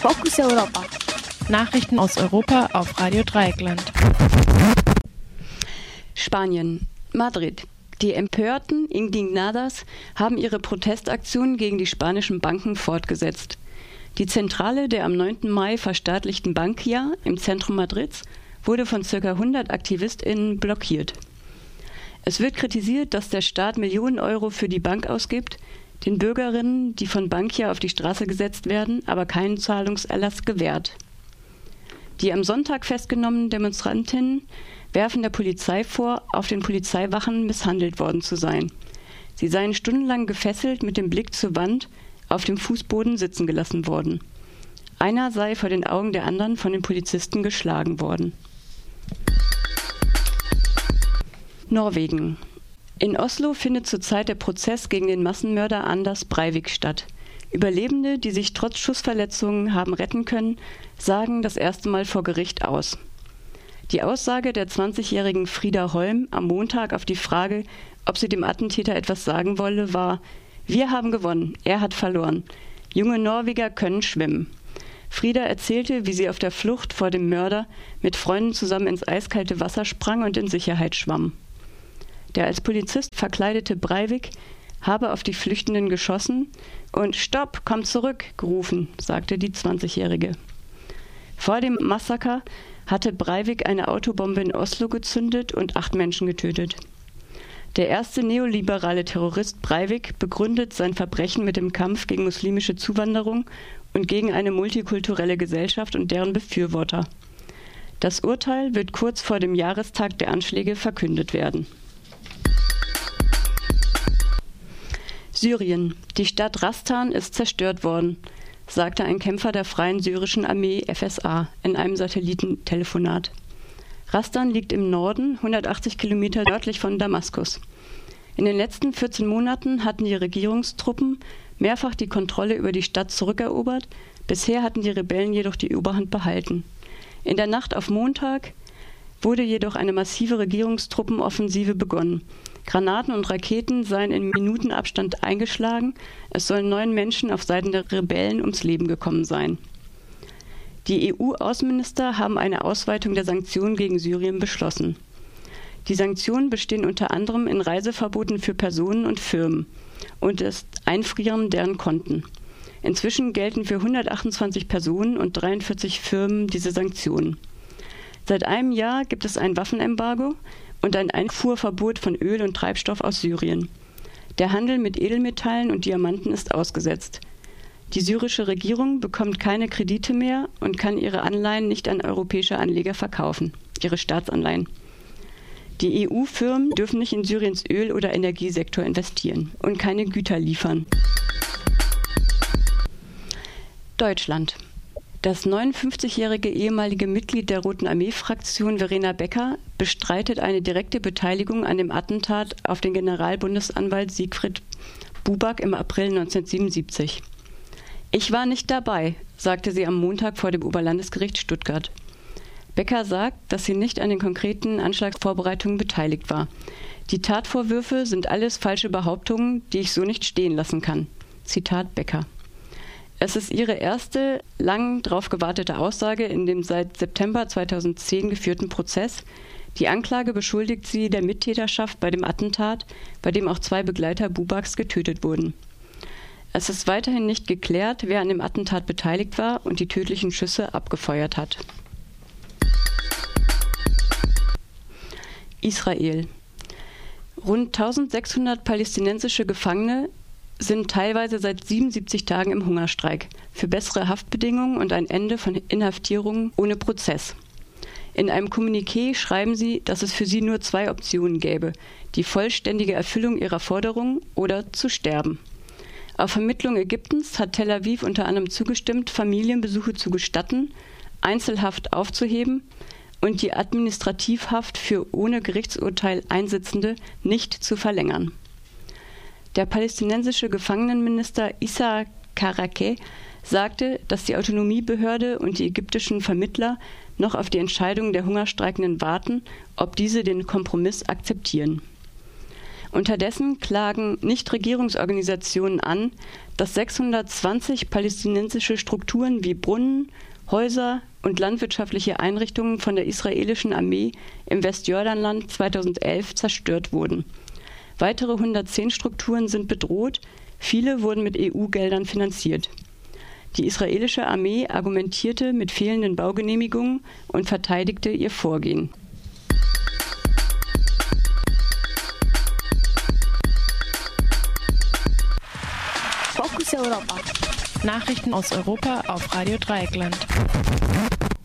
Fokus Europa. Nachrichten aus Europa auf Radio Dreieckland. Spanien. Madrid. Die empörten Indignadas haben ihre Protestaktion gegen die spanischen Banken fortgesetzt. Die Zentrale der am 9. Mai verstaatlichten Bankia im Zentrum Madrids wurde von ca. 100 AktivistInnen blockiert. Es wird kritisiert, dass der Staat Millionen Euro für die Bank ausgibt, den Bürgerinnen, die von Bankia auf die Straße gesetzt werden, aber keinen Zahlungserlass gewährt. Die am Sonntag festgenommenen Demonstrantinnen werfen der Polizei vor, auf den Polizeiwachen misshandelt worden zu sein. Sie seien stundenlang gefesselt mit dem Blick zur Wand auf dem Fußboden sitzen gelassen worden. Einer sei vor den Augen der anderen von den Polizisten geschlagen worden. Norwegen. In Oslo findet zurzeit der Prozess gegen den Massenmörder Anders Breivik statt. Überlebende, die sich trotz Schussverletzungen haben retten können, sagen das erste Mal vor Gericht aus. Die Aussage der 20-jährigen Frieda Holm am Montag auf die Frage, ob sie dem Attentäter etwas sagen wolle, war Wir haben gewonnen, er hat verloren. Junge Norweger können schwimmen. Frieda erzählte, wie sie auf der Flucht vor dem Mörder mit Freunden zusammen ins eiskalte Wasser sprang und in Sicherheit schwamm. Der als Polizist verkleidete Breivik habe auf die Flüchtenden geschossen und Stopp, komm zurück gerufen, sagte die 20-Jährige. Vor dem Massaker hatte Breivik eine Autobombe in Oslo gezündet und acht Menschen getötet. Der erste neoliberale Terrorist Breivik begründet sein Verbrechen mit dem Kampf gegen muslimische Zuwanderung und gegen eine multikulturelle Gesellschaft und deren Befürworter. Das Urteil wird kurz vor dem Jahrestag der Anschläge verkündet werden. Syrien. Die Stadt Rastan ist zerstört worden, sagte ein Kämpfer der Freien Syrischen Armee FSA in einem Satellitentelefonat. Rastan liegt im Norden, 180 Kilometer nördlich von Damaskus. In den letzten 14 Monaten hatten die Regierungstruppen mehrfach die Kontrolle über die Stadt zurückerobert, bisher hatten die Rebellen jedoch die Überhand behalten. In der Nacht auf Montag wurde jedoch eine massive Regierungstruppenoffensive begonnen. Granaten und Raketen seien in Minutenabstand eingeschlagen. Es sollen neun Menschen auf Seiten der Rebellen ums Leben gekommen sein. Die EU-Außenminister haben eine Ausweitung der Sanktionen gegen Syrien beschlossen. Die Sanktionen bestehen unter anderem in Reiseverboten für Personen und Firmen und das Einfrieren deren Konten. Inzwischen gelten für 128 Personen und 43 Firmen diese Sanktionen. Seit einem Jahr gibt es ein Waffenembargo, und ein Einfuhrverbot von Öl und Treibstoff aus Syrien. Der Handel mit Edelmetallen und Diamanten ist ausgesetzt. Die syrische Regierung bekommt keine Kredite mehr und kann ihre Anleihen nicht an europäische Anleger verkaufen, ihre Staatsanleihen. Die EU-Firmen dürfen nicht in Syriens Öl- oder Energiesektor investieren und keine Güter liefern. Deutschland. Das 59-jährige ehemalige Mitglied der Roten Armee-Fraktion Verena Becker bestreitet eine direkte Beteiligung an dem Attentat auf den Generalbundesanwalt Siegfried Buback im April 1977. Ich war nicht dabei, sagte sie am Montag vor dem Oberlandesgericht Stuttgart. Becker sagt, dass sie nicht an den konkreten Anschlagsvorbereitungen beteiligt war. Die Tatvorwürfe sind alles falsche Behauptungen, die ich so nicht stehen lassen kann. Zitat Becker. Es ist ihre erste lang darauf gewartete Aussage in dem seit September 2010 geführten Prozess. Die Anklage beschuldigt sie der Mittäterschaft bei dem Attentat, bei dem auch zwei Begleiter Bubaks getötet wurden. Es ist weiterhin nicht geklärt, wer an dem Attentat beteiligt war und die tödlichen Schüsse abgefeuert hat. Israel. Rund 1600 palästinensische Gefangene sind teilweise seit 77 Tagen im Hungerstreik für bessere Haftbedingungen und ein Ende von Inhaftierungen ohne Prozess. In einem Kommuniqué schreiben sie, dass es für sie nur zwei Optionen gäbe, die vollständige Erfüllung ihrer Forderungen oder zu sterben. Auf Vermittlung Ägyptens hat Tel Aviv unter anderem zugestimmt, Familienbesuche zu gestatten, Einzelhaft aufzuheben und die Administrativhaft für ohne Gerichtsurteil Einsitzende nicht zu verlängern. Der palästinensische Gefangenenminister Issa Karake sagte, dass die Autonomiebehörde und die ägyptischen Vermittler noch auf die Entscheidung der Hungerstreikenden warten, ob diese den Kompromiss akzeptieren. Unterdessen klagen Nichtregierungsorganisationen an, dass 620 palästinensische Strukturen wie Brunnen, Häuser und landwirtschaftliche Einrichtungen von der israelischen Armee im Westjordanland 2011 zerstört wurden. Weitere 110 Strukturen sind bedroht, viele wurden mit EU-Geldern finanziert. Die israelische Armee argumentierte mit fehlenden Baugenehmigungen und verteidigte ihr Vorgehen. Fokus Europa. Nachrichten aus Europa auf Radio Dreieckland.